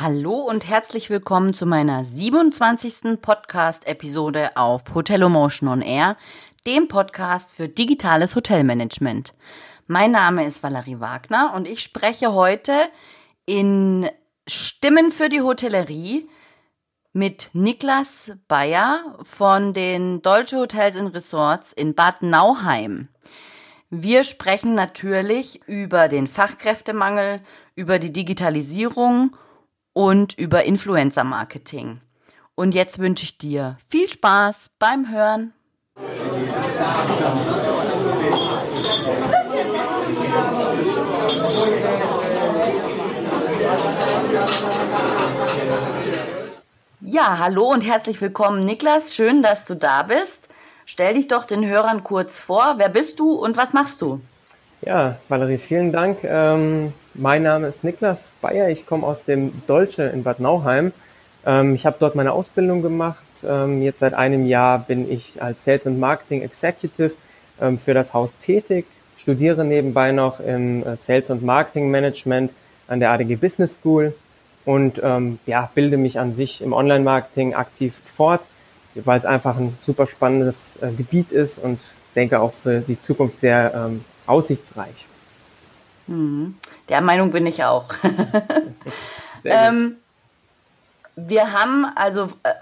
Hallo und herzlich willkommen zu meiner 27. Podcast-Episode auf Hotelomotion on Air, dem Podcast für digitales Hotelmanagement. Mein Name ist Valerie Wagner und ich spreche heute in Stimmen für die Hotellerie mit Niklas Bayer von den Deutsche Hotels und Resorts in Bad Nauheim. Wir sprechen natürlich über den Fachkräftemangel, über die Digitalisierung und über Influencer-Marketing. Und jetzt wünsche ich dir viel Spaß beim Hören. Ja, hallo und herzlich willkommen, Niklas. Schön, dass du da bist. Stell dich doch den Hörern kurz vor. Wer bist du und was machst du? Ja, Valerie, vielen Dank. Ähm, mein Name ist Niklas Bayer. Ich komme aus dem Dolce in Bad Nauheim. Ähm, ich habe dort meine Ausbildung gemacht. Ähm, jetzt seit einem Jahr bin ich als Sales und Marketing Executive ähm, für das Haus tätig, studiere nebenbei noch im äh, Sales und Marketing Management an der ADG Business School und ähm, ja, bilde mich an sich im Online-Marketing aktiv fort, weil es einfach ein super spannendes äh, Gebiet ist und denke auch für die Zukunft sehr ähm, aussichtsreich. Hm. Der Meinung bin ich auch. ähm, wir haben also, äh,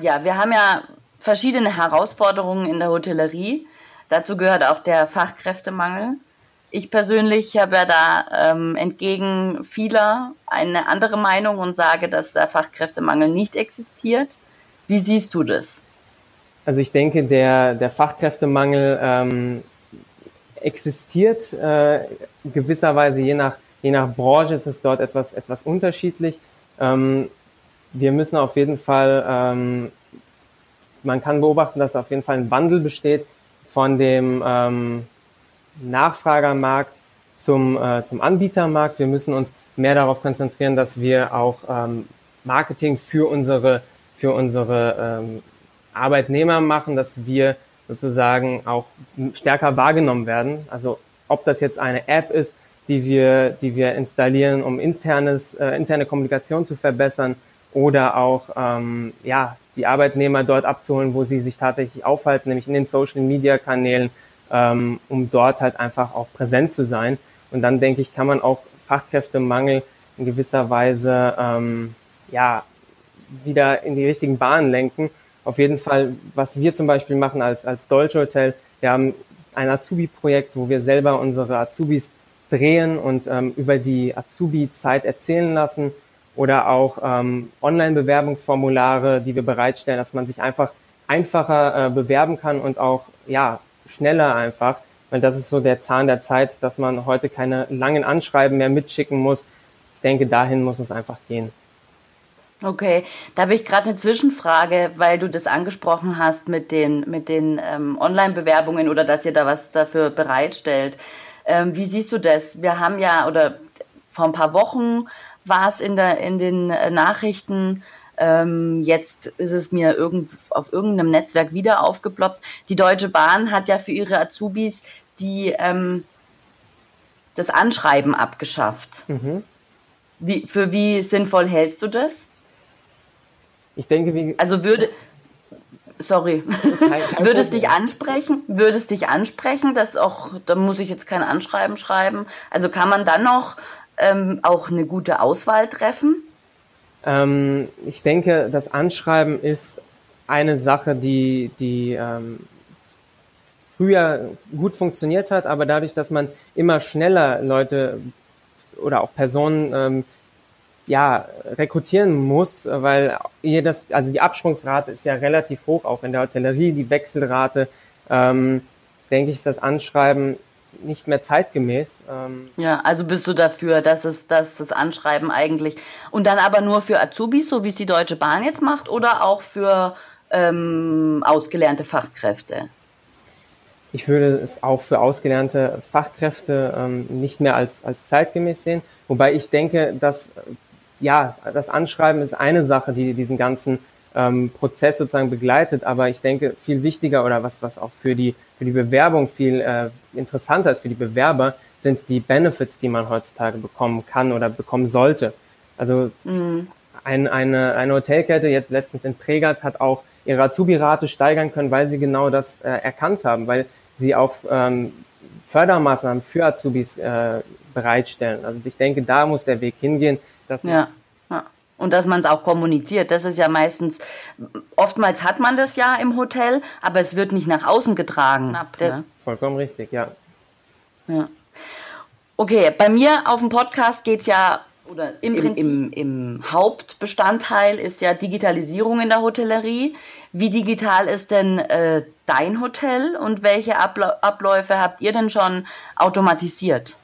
ja, wir haben ja verschiedene Herausforderungen in der Hotellerie. Dazu gehört auch der Fachkräftemangel. Ich persönlich habe ja da ähm, entgegen vieler eine andere Meinung und sage, dass der Fachkräftemangel nicht existiert. Wie siehst du das? Also ich denke, der, der Fachkräftemangel ähm, existiert äh, gewisserweise je nach, je nach Branche ist es dort etwas, etwas unterschiedlich. Ähm, wir müssen auf jeden Fall, ähm, man kann beobachten, dass auf jeden Fall ein Wandel besteht von dem ähm, Nachfragermarkt zum, äh, zum Anbietermarkt. Wir müssen uns mehr darauf konzentrieren, dass wir auch ähm, Marketing für unsere, für unsere ähm, Arbeitnehmer machen, dass wir sozusagen auch stärker wahrgenommen werden. Also ob das jetzt eine App ist, die wir, die wir installieren, um internes, äh, interne Kommunikation zu verbessern oder auch ähm, ja, die Arbeitnehmer dort abzuholen, wo sie sich tatsächlich aufhalten, nämlich in den Social-Media-Kanälen, ähm, um dort halt einfach auch präsent zu sein. Und dann denke ich, kann man auch Fachkräftemangel in gewisser Weise ähm, ja, wieder in die richtigen Bahnen lenken auf jeden Fall, was wir zum Beispiel machen als, als Dolce Hotel, wir haben ein Azubi-Projekt, wo wir selber unsere Azubis drehen und ähm, über die Azubi-Zeit erzählen lassen oder auch ähm, Online-Bewerbungsformulare, die wir bereitstellen, dass man sich einfach einfacher äh, bewerben kann und auch ja schneller einfach, weil das ist so der Zahn der Zeit, dass man heute keine langen Anschreiben mehr mitschicken muss. Ich denke, dahin muss es einfach gehen. Okay, da habe ich gerade eine Zwischenfrage, weil du das angesprochen hast mit den, mit den ähm, Online-Bewerbungen oder dass ihr da was dafür bereitstellt. Ähm, wie siehst du das? Wir haben ja, oder vor ein paar Wochen war es in, der, in den äh, Nachrichten, ähm, jetzt ist es mir irgend, auf irgendeinem Netzwerk wieder aufgeploppt. Die Deutsche Bahn hat ja für ihre Azubis die, ähm, das Anschreiben abgeschafft. Mhm. Wie, für wie sinnvoll hältst du das? Ich denke, wie. Also würde. Sorry. Kein, kein würde es dich ansprechen? Würde es dich ansprechen, dass auch, da muss ich jetzt kein Anschreiben schreiben. Also kann man dann noch ähm, auch eine gute Auswahl treffen? Ähm, ich denke, das Anschreiben ist eine Sache, die, die ähm, früher gut funktioniert hat, aber dadurch, dass man immer schneller Leute oder auch Personen ähm, ja, rekrutieren muss, weil das, also die Absprungsrate ist ja relativ hoch, auch in der Hotellerie, die Wechselrate, ähm, denke ich, ist das Anschreiben nicht mehr zeitgemäß. Ähm. Ja, also bist du dafür, dass es, dass das Anschreiben eigentlich und dann aber nur für Azubis, so wie es die Deutsche Bahn jetzt macht, oder auch für ähm, ausgelernte Fachkräfte? Ich würde es auch für ausgelernte Fachkräfte ähm, nicht mehr als, als zeitgemäß sehen. Wobei ich denke, dass ja, das Anschreiben ist eine Sache, die diesen ganzen ähm, Prozess sozusagen begleitet, aber ich denke, viel wichtiger oder was, was auch für die, für die Bewerbung viel äh, interessanter ist für die Bewerber, sind die Benefits, die man heutzutage bekommen kann oder bekommen sollte. Also mhm. ein, eine, eine Hotelkette, jetzt letztens in Pregas, hat auch ihre Azubi-Rate steigern können, weil sie genau das äh, erkannt haben, weil sie auch ähm, Fördermaßnahmen für Azubis äh, bereitstellen. Also ich denke, da muss der Weg hingehen, dass ja. ja. Und dass man es auch kommuniziert. Das ist ja meistens, oftmals hat man das ja im Hotel, aber es wird nicht nach außen getragen. Knapp, ne? Vollkommen richtig, ja. ja. Okay, bei mir auf dem Podcast geht es ja, oder im, im, im, im Hauptbestandteil ist ja Digitalisierung in der Hotellerie. Wie digital ist denn äh, dein Hotel und welche Abläufe habt ihr denn schon automatisiert?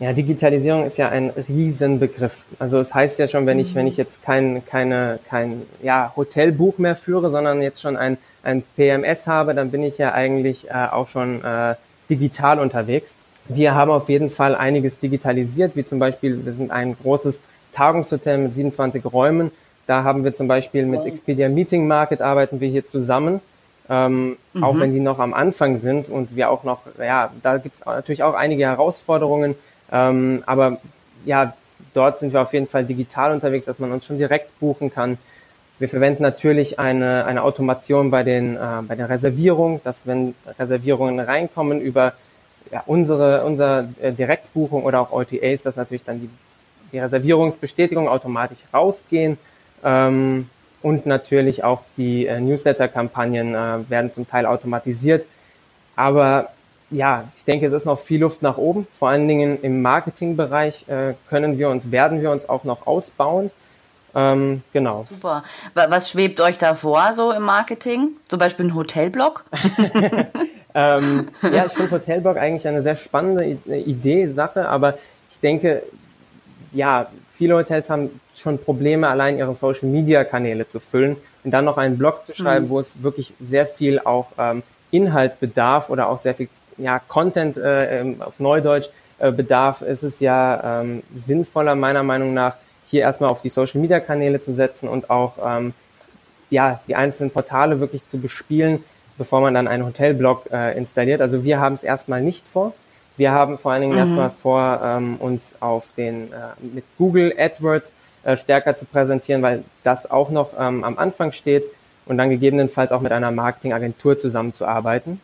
Ja, Digitalisierung ist ja ein Riesenbegriff. Also es heißt ja schon, wenn ich, wenn ich jetzt kein, keine, kein ja, Hotelbuch mehr führe, sondern jetzt schon ein, ein PMS habe, dann bin ich ja eigentlich äh, auch schon äh, digital unterwegs. Wir haben auf jeden Fall einiges digitalisiert, wie zum Beispiel, wir sind ein großes Tagungshotel mit 27 Räumen. Da haben wir zum Beispiel mit Expedia Meeting Market arbeiten wir hier zusammen. Ähm, mhm. Auch wenn die noch am Anfang sind und wir auch noch, ja, da gibt es natürlich auch einige Herausforderungen, ähm, aber ja, dort sind wir auf jeden Fall digital unterwegs, dass man uns schon direkt buchen kann. Wir verwenden natürlich eine, eine Automation bei, den, äh, bei der Reservierung, dass wenn Reservierungen reinkommen über ja, unsere, unsere äh, Direktbuchung oder auch OTAs, dass natürlich dann die, die Reservierungsbestätigung automatisch rausgehen. Ähm, und natürlich auch die äh, Newsletter-Kampagnen äh, werden zum Teil automatisiert. Aber ja, ich denke, es ist noch viel Luft nach oben. Vor allen Dingen im Marketingbereich äh, können wir und werden wir uns auch noch ausbauen. Ähm, genau. Super. Was schwebt euch da vor, so im Marketing? Zum Beispiel ein Hotelblog? ähm, ja, ich finde Hotelblog eigentlich eine sehr spannende Idee, Sache, aber ich denke, ja, viele Hotels haben schon Probleme, allein ihre Social Media Kanäle zu füllen und dann noch einen Blog zu schreiben, mhm. wo es wirklich sehr viel auch ähm, Inhalt bedarf oder auch sehr viel ja, Content äh, ähm, auf Neudeutsch äh, bedarf, ist es ja ähm, sinnvoller, meiner Meinung nach, hier erstmal auf die Social Media Kanäle zu setzen und auch ähm, ja, die einzelnen Portale wirklich zu bespielen, bevor man dann einen Hotelblog äh, installiert. Also wir haben es erstmal nicht vor. Wir haben vor allen Dingen mhm. erstmal vor, ähm, uns auf den äh, mit Google AdWords äh, stärker zu präsentieren, weil das auch noch ähm, am Anfang steht und dann gegebenenfalls auch mit einer Marketingagentur zusammenzuarbeiten.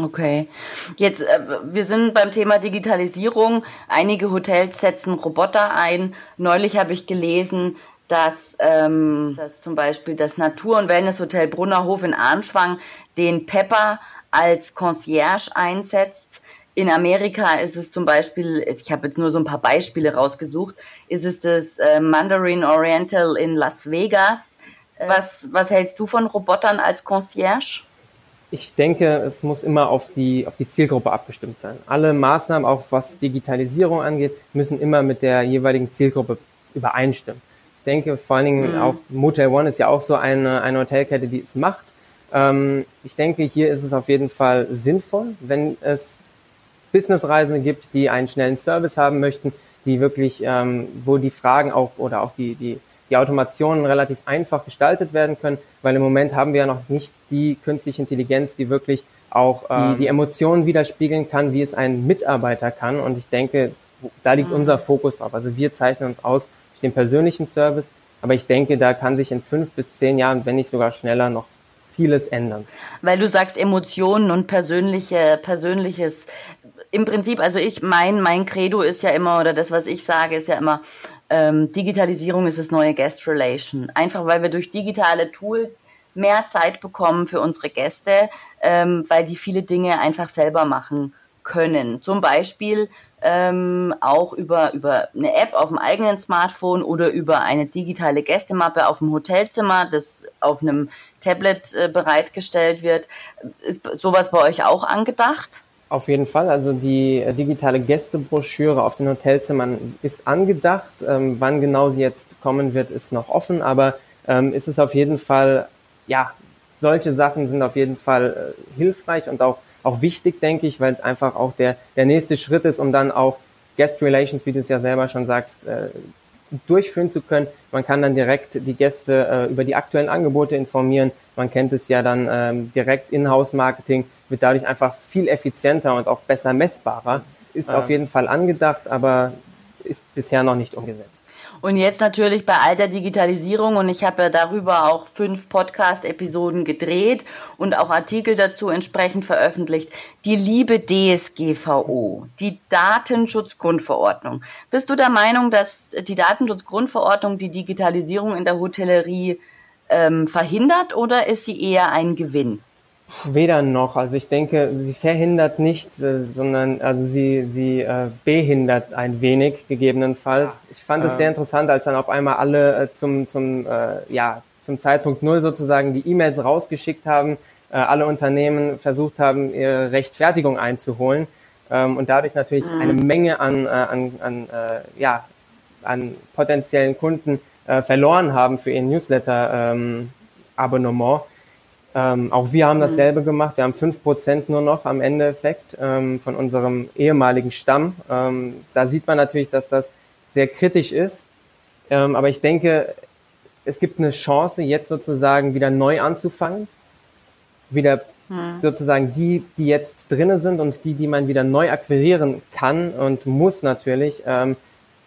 Okay. Jetzt, äh, wir sind beim Thema Digitalisierung. Einige Hotels setzen Roboter ein. Neulich habe ich gelesen, dass, ähm, dass zum Beispiel das Natur- und Wellnesshotel Brunnerhof in Arnschwang den Pepper als Concierge einsetzt. In Amerika ist es zum Beispiel, ich habe jetzt nur so ein paar Beispiele rausgesucht, ist es das äh, Mandarin Oriental in Las Vegas. Was, was hältst du von Robotern als Concierge? Ich denke, es muss immer auf die, auf die Zielgruppe abgestimmt sein. Alle Maßnahmen, auch was Digitalisierung angeht, müssen immer mit der jeweiligen Zielgruppe übereinstimmen. Ich denke, vor allen Dingen mhm. auch Motel One ist ja auch so eine, eine Hotelkette, die es macht. Ähm, ich denke, hier ist es auf jeden Fall sinnvoll, wenn es Businessreisende gibt, die einen schnellen Service haben möchten, die wirklich, ähm, wo die Fragen auch oder auch die, die die Automationen relativ einfach gestaltet werden können, weil im Moment haben wir ja noch nicht die künstliche Intelligenz, die wirklich auch äh, die, die Emotionen widerspiegeln kann, wie es ein Mitarbeiter kann. Und ich denke, da liegt mhm. unser Fokus drauf. Also wir zeichnen uns aus durch den persönlichen Service, aber ich denke, da kann sich in fünf bis zehn Jahren, wenn nicht sogar schneller, noch vieles ändern. Weil du sagst Emotionen und persönliche, persönliches, im Prinzip, also ich, mein, mein Credo ist ja immer, oder das, was ich sage, ist ja immer, ähm, Digitalisierung ist das neue Guest Relation. Einfach weil wir durch digitale Tools mehr Zeit bekommen für unsere Gäste, ähm, weil die viele Dinge einfach selber machen können. Zum Beispiel ähm, auch über, über eine App auf dem eigenen Smartphone oder über eine digitale Gästemappe auf dem Hotelzimmer, das auf einem Tablet äh, bereitgestellt wird. Ist sowas bei euch auch angedacht? Auf jeden Fall. Also die äh, digitale Gästebroschüre auf den Hotelzimmern ist angedacht. Ähm, wann genau sie jetzt kommen wird, ist noch offen. Aber ähm, ist es auf jeden Fall, ja, solche Sachen sind auf jeden Fall äh, hilfreich und auch, auch wichtig, denke ich, weil es einfach auch der, der nächste Schritt ist, um dann auch Guest Relations, wie du es ja selber schon sagst, äh, durchführen zu können. Man kann dann direkt die Gäste äh, über die aktuellen Angebote informieren. Man kennt es ja dann ähm, direkt In-House-Marketing wird dadurch einfach viel effizienter und auch besser messbarer. Ist ja. auf jeden Fall angedacht, aber ist bisher noch nicht umgesetzt. Und jetzt natürlich bei all der Digitalisierung und ich habe ja darüber auch fünf Podcast-Episoden gedreht und auch Artikel dazu entsprechend veröffentlicht. Die liebe DSGVO, die Datenschutzgrundverordnung. Bist du der Meinung, dass die Datenschutzgrundverordnung die Digitalisierung in der Hotellerie ähm, verhindert oder ist sie eher ein Gewinn? Weder noch. Also ich denke, sie verhindert nicht, äh, sondern also sie, sie äh, behindert ein wenig gegebenenfalls. Ich fand es ähm. sehr interessant, als dann auf einmal alle äh, zum, zum, äh, ja, zum Zeitpunkt Null sozusagen die E-Mails rausgeschickt haben, äh, alle Unternehmen versucht haben, ihre Rechtfertigung einzuholen ähm, und dadurch natürlich mhm. eine Menge an, äh, an, an, äh, ja, an potenziellen Kunden äh, verloren haben für ihr Newsletter-Abonnement. Ähm, ähm, auch wir haben dasselbe mhm. gemacht. Wir haben fünf Prozent nur noch am Endeffekt ähm, von unserem ehemaligen Stamm. Ähm, da sieht man natürlich, dass das sehr kritisch ist. Ähm, aber ich denke, es gibt eine Chance, jetzt sozusagen wieder neu anzufangen. Wieder mhm. sozusagen die, die jetzt drinnen sind und die, die man wieder neu akquirieren kann und muss natürlich, ähm,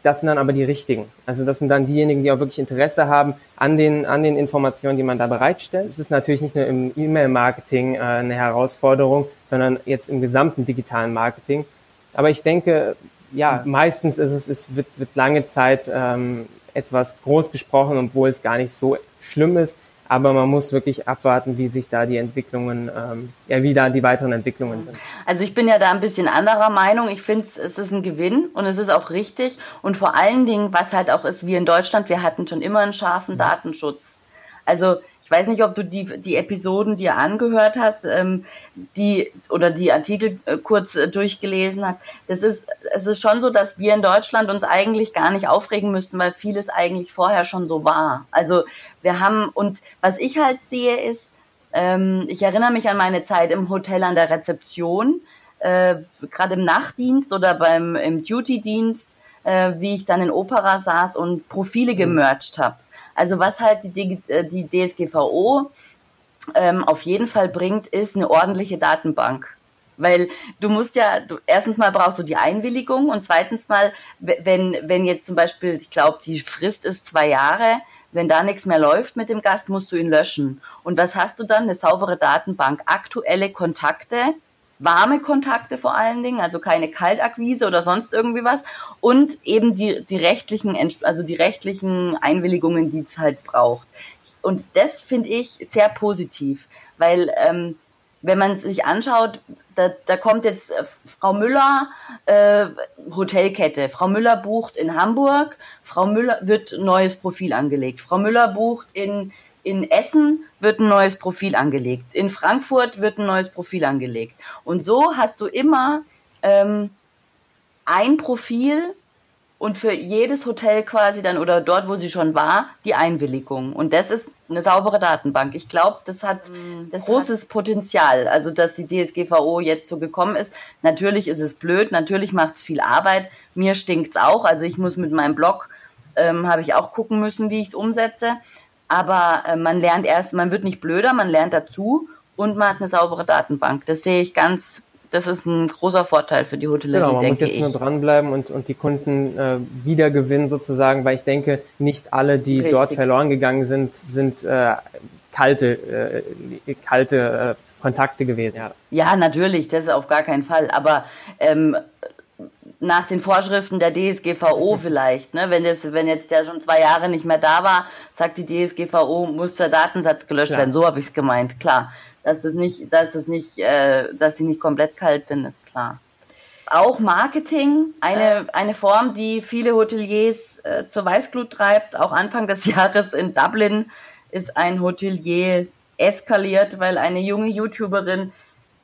das sind dann aber die richtigen. Also das sind dann diejenigen, die auch wirklich Interesse haben an den, an den Informationen, die man da bereitstellt. Es ist natürlich nicht nur im E-Mail-Marketing äh, eine Herausforderung, sondern jetzt im gesamten digitalen Marketing. Aber ich denke, ja, meistens ist es, es wird, wird lange Zeit ähm, etwas groß gesprochen, obwohl es gar nicht so schlimm ist. Aber man muss wirklich abwarten, wie sich da die Entwicklungen, ähm, ja, wie da die weiteren Entwicklungen sind. Also ich bin ja da ein bisschen anderer Meinung. Ich finde, es ist ein Gewinn und es ist auch richtig. Und vor allen Dingen, was halt auch ist, wir in Deutschland, wir hatten schon immer einen scharfen. Datenschutz. Also ich weiß nicht, ob du die, die Episoden dir angehört hast, ähm, die oder die Artikel äh, kurz äh, durchgelesen hast. Das ist, es ist schon so, dass wir in Deutschland uns eigentlich gar nicht aufregen müssten, weil vieles eigentlich vorher schon so war. Also wir haben, und was ich halt sehe, ist, ähm, ich erinnere mich an meine Zeit im Hotel an der Rezeption, äh, gerade im Nachtdienst oder beim im Duty-Dienst, äh, wie ich dann in Opera saß und Profile mhm. gemercht habe. Also was halt die, äh, die DSGVO ähm, auf jeden Fall bringt, ist eine ordentliche Datenbank. Weil du musst ja, du, erstens mal brauchst du die Einwilligung und zweitens mal, wenn, wenn jetzt zum Beispiel, ich glaube, die Frist ist zwei Jahre, wenn da nichts mehr läuft mit dem Gast, musst du ihn löschen. Und was hast du dann? Eine saubere Datenbank, aktuelle Kontakte, warme Kontakte vor allen Dingen, also keine Kaltakquise oder sonst irgendwie was und eben die, die rechtlichen, also die rechtlichen Einwilligungen, die es halt braucht. Und das finde ich sehr positiv, weil ähm, wenn man sich anschaut, da, da kommt jetzt äh, Frau Müller, äh, Hotelkette. Frau Müller bucht in Hamburg, Frau Müller wird neues Profil angelegt. Frau Müller bucht in in Essen wird ein neues Profil angelegt, in Frankfurt wird ein neues Profil angelegt. Und so hast du immer ähm, ein Profil und für jedes Hotel quasi dann oder dort, wo sie schon war, die Einwilligung. Und das ist eine saubere Datenbank. Ich glaube, das hat mm, das großes hat Potenzial. Also, dass die DSGVO jetzt so gekommen ist. Natürlich ist es blöd, natürlich macht es viel Arbeit. Mir stinkt es auch. Also, ich muss mit meinem Blog, ähm, habe ich auch gucken müssen, wie ich es umsetze aber äh, man lernt erst, man wird nicht blöder, man lernt dazu und man hat eine saubere Datenbank. Das sehe ich ganz, das ist ein großer Vorteil für die Hotellerie, genau, man muss jetzt ich. nur dranbleiben und, und die Kunden äh, wiedergewinnen sozusagen, weil ich denke, nicht alle, die Richtig. dort verloren gegangen sind, sind äh, kalte, äh, kalte äh, Kontakte gewesen. Ja. ja, natürlich, das ist auf gar keinen Fall. Aber ähm, nach den Vorschriften der DSGVO vielleicht, ne? Wenn jetzt, wenn jetzt der schon zwei Jahre nicht mehr da war, sagt die DSGVO, muss der Datensatz gelöscht ja. werden. So habe ich es gemeint, klar. Dass das nicht, dass das nicht, äh, dass sie nicht komplett kalt sind, ist klar. Auch Marketing, eine, eine Form, die viele Hoteliers äh, zur Weißglut treibt. Auch Anfang des Jahres in Dublin ist ein Hotelier eskaliert, weil eine junge YouTuberin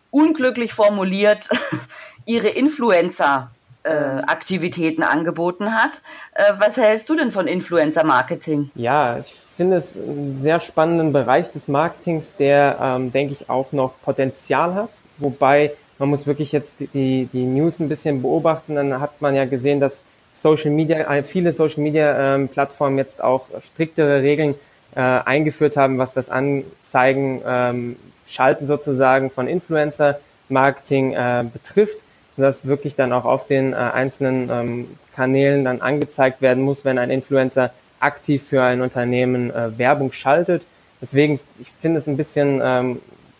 unglücklich formuliert ihre Influencer Aktivitäten angeboten hat. Äh, was hältst du denn von Influencer-Marketing? Ja, ich finde es einen sehr spannenden Bereich des Marketings, der, ähm, denke ich, auch noch Potenzial hat. Wobei man muss wirklich jetzt die, die News ein bisschen beobachten. Dann hat man ja gesehen, dass Social Media, äh, viele Social Media ähm, Plattformen jetzt auch striktere Regeln äh, eingeführt haben, was das Anzeigen, ähm, Schalten sozusagen von Influencer Marketing äh, betrifft. Sodass wirklich dann auch auf den äh, einzelnen ähm, Kanälen dann angezeigt werden muss, wenn ein Influencer aktiv für ein Unternehmen äh, Werbung schaltet. Deswegen, ich finde es ein bisschen ähm,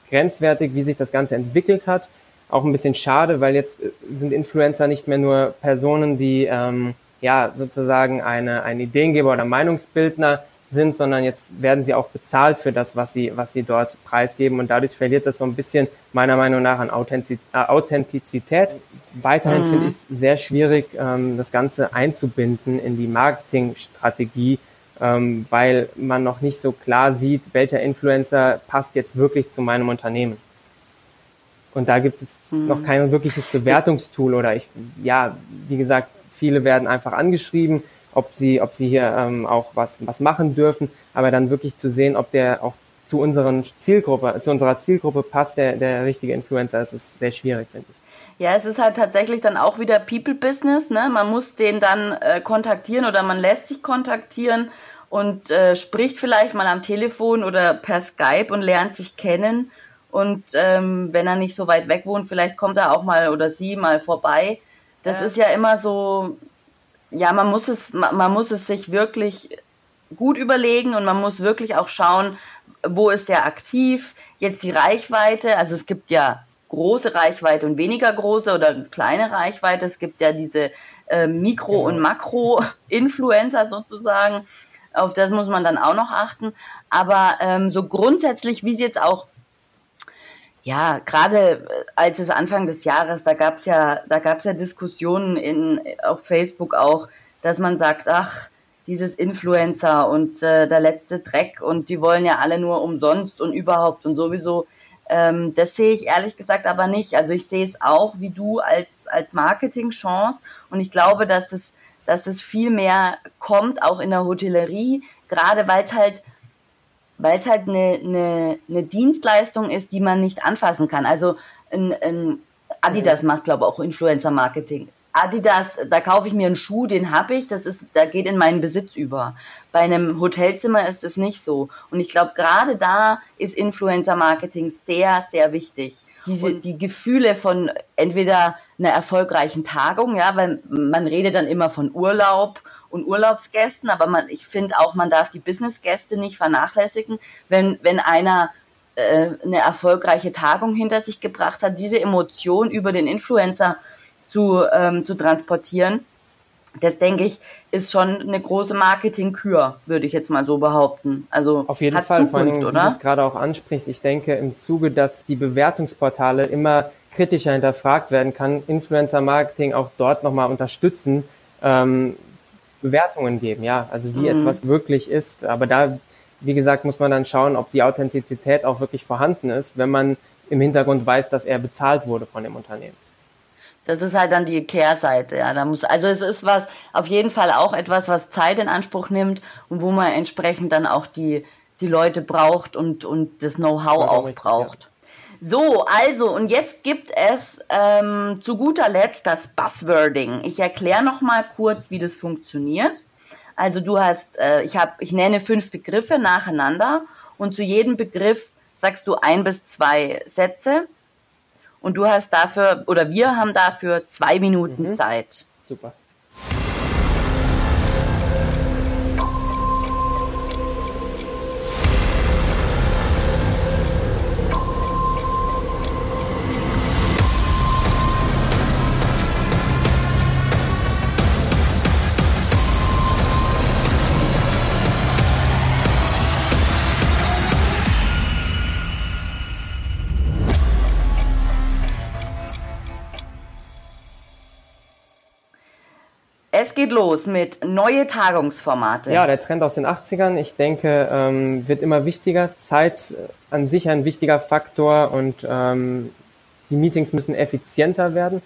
grenzwertig, wie sich das Ganze entwickelt hat. Auch ein bisschen schade, weil jetzt äh, sind Influencer nicht mehr nur Personen, die ähm, ja sozusagen eine, ein Ideengeber oder Meinungsbildner sind, sondern jetzt werden sie auch bezahlt für das, was sie, was sie dort preisgeben. Und dadurch verliert das so ein bisschen meiner Meinung nach an äh, Authentizität. Weiterhin mhm. finde ich es sehr schwierig, ähm, das Ganze einzubinden in die Marketingstrategie, ähm, weil man noch nicht so klar sieht, welcher Influencer passt jetzt wirklich zu meinem Unternehmen. Und da gibt es mhm. noch kein wirkliches Bewertungstool oder ich, ja, wie gesagt, viele werden einfach angeschrieben, ob sie, ob sie hier ähm, auch was, was machen dürfen, aber dann wirklich zu sehen, ob der auch zu unseren Zielgruppe, zu unserer Zielgruppe passt, der, der richtige Influencer, das ist sehr schwierig, finde ich. Ja, es ist halt tatsächlich dann auch wieder People-Business, ne? Man muss den dann äh, kontaktieren oder man lässt sich kontaktieren und äh, spricht vielleicht mal am Telefon oder per Skype und lernt sich kennen. Und ähm, wenn er nicht so weit weg wohnt, vielleicht kommt er auch mal oder sie mal vorbei. Das ja. ist ja immer so, ja, man muss es, man muss es sich wirklich gut überlegen und man muss wirklich auch schauen, wo ist der aktiv, jetzt die Reichweite, also es gibt ja große Reichweite und weniger große oder kleine Reichweite, es gibt ja diese äh, Mikro- und genau. Makro-Influencer sozusagen, auf das muss man dann auch noch achten, aber ähm, so grundsätzlich, wie es jetzt auch ja, gerade äh, als es Anfang des Jahres, da gab's ja, da gab's ja Diskussionen in, auf Facebook auch, dass man sagt, ach, dieses Influencer und äh, der letzte Dreck und die wollen ja alle nur umsonst und überhaupt und sowieso. Ähm, das sehe ich ehrlich gesagt aber nicht. Also ich sehe es auch wie du als, als Marketingchance und ich glaube, dass es, dass es viel mehr kommt, auch in der Hotellerie, gerade weil es halt weil es halt eine, eine, eine Dienstleistung ist, die man nicht anfassen kann. Also ein, ein Adidas macht, glaube ich, auch Influencer-Marketing. Adidas, da kaufe ich mir einen Schuh, den habe ich, das ist, da geht in meinen Besitz über. Bei einem Hotelzimmer ist es nicht so. Und ich glaube, gerade da ist Influencer-Marketing sehr, sehr wichtig. Diese, die Gefühle von entweder einer erfolgreichen Tagung, ja, weil man redet dann immer von Urlaub und Urlaubsgästen, aber man, ich finde auch, man darf die Businessgäste nicht vernachlässigen, wenn, wenn einer äh, eine erfolgreiche Tagung hinter sich gebracht hat, diese Emotion über den Influencer zu, ähm, zu transportieren. Das denke ich, ist schon eine große Marketingkür, würde ich jetzt mal so behaupten. Also auf jeden Fall, Zukunft, vor allem, oder? wie du es gerade auch ansprichst. Ich denke, im Zuge, dass die Bewertungsportale immer kritischer hinterfragt werden, kann Influencer-Marketing auch dort nochmal unterstützen, ähm, Bewertungen geben, ja, also wie mhm. etwas wirklich ist. Aber da, wie gesagt, muss man dann schauen, ob die Authentizität auch wirklich vorhanden ist, wenn man im Hintergrund weiß, dass er bezahlt wurde von dem Unternehmen. Das ist halt dann die Kehrseite, ja. Da muss, also es ist was, auf jeden Fall auch etwas, was Zeit in Anspruch nimmt und wo man entsprechend dann auch die, die Leute braucht und, und das Know-how auch braucht. Ja. So, also, und jetzt gibt es ähm, zu guter Letzt das Buzzwording. Ich erkläre noch mal kurz, wie das funktioniert. Also du hast, äh, ich habe, ich nenne fünf Begriffe nacheinander und zu jedem Begriff sagst du ein bis zwei Sätze und du hast dafür oder wir haben dafür zwei Minuten mhm. Zeit. Super. Es geht los mit neue Tagungsformate. Ja, der Trend aus den 80ern, ich denke, ähm, wird immer wichtiger. Zeit an sich ein wichtiger Faktor und ähm, die Meetings müssen effizienter werden.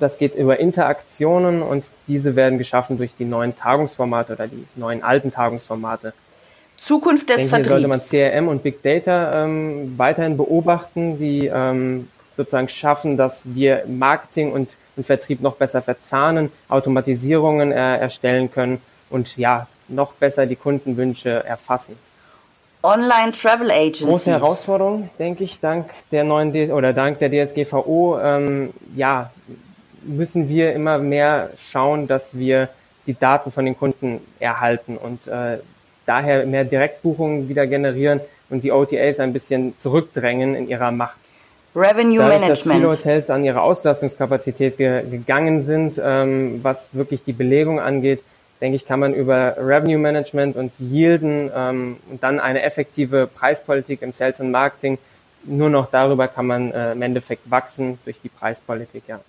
Das geht über Interaktionen und diese werden geschaffen durch die neuen Tagungsformate oder die neuen alten Tagungsformate. Zukunft des denke, Vertriebs. Hier sollte man CRM und Big Data ähm, weiterhin beobachten, die ähm, sozusagen schaffen, dass wir Marketing und, und Vertrieb noch besser verzahnen, Automatisierungen äh, erstellen können und ja, noch besser die Kundenwünsche erfassen. Online Travel Agencies. Große Herausforderung, denke ich, dank der neuen D oder dank der DSGVO. Ähm, ja, müssen wir immer mehr schauen, dass wir die Daten von den Kunden erhalten und äh, daher mehr Direktbuchungen wieder generieren und die OTAs ein bisschen zurückdrängen in ihrer Macht. Revenue Dadurch, Management. dass viele Hotels an ihre Auslastungskapazität ge gegangen sind, ähm, was wirklich die Belegung angeht, denke ich, kann man über Revenue Management und Yielden ähm, und dann eine effektive Preispolitik im Sales und Marketing, nur noch darüber kann man äh, im Endeffekt wachsen durch die Preispolitik, ja.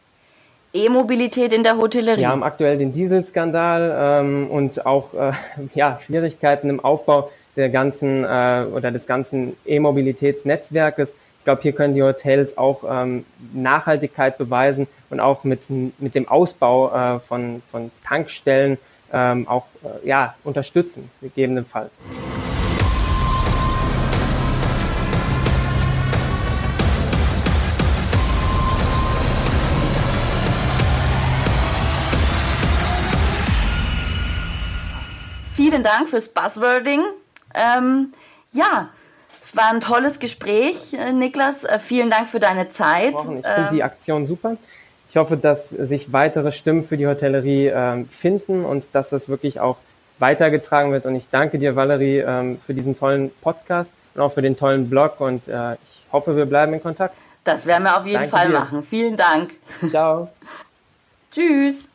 E-Mobilität in der Hotellerie. Wir haben aktuell den Dieselskandal ähm, und auch äh, ja, Schwierigkeiten im Aufbau der ganzen äh, oder des ganzen E-Mobilitätsnetzwerkes. Ich glaube, hier können die Hotels auch ähm, Nachhaltigkeit beweisen und auch mit, mit dem Ausbau äh, von, von Tankstellen ähm, auch äh, ja, unterstützen, gegebenenfalls. Vielen Dank fürs Buzzwording. Ähm, ja, es war ein tolles Gespräch, äh, Niklas. Äh, vielen Dank für deine Zeit. Ich finde die Aktion super. Ich hoffe, dass sich weitere Stimmen für die Hotellerie ähm, finden und dass das wirklich auch weitergetragen wird. Und ich danke dir, Valerie, ähm, für diesen tollen Podcast und auch für den tollen Blog. Und äh, ich hoffe, wir bleiben in Kontakt. Das werden wir auf jeden Danke Fall dir. machen. Vielen Dank. Ciao. Tschüss.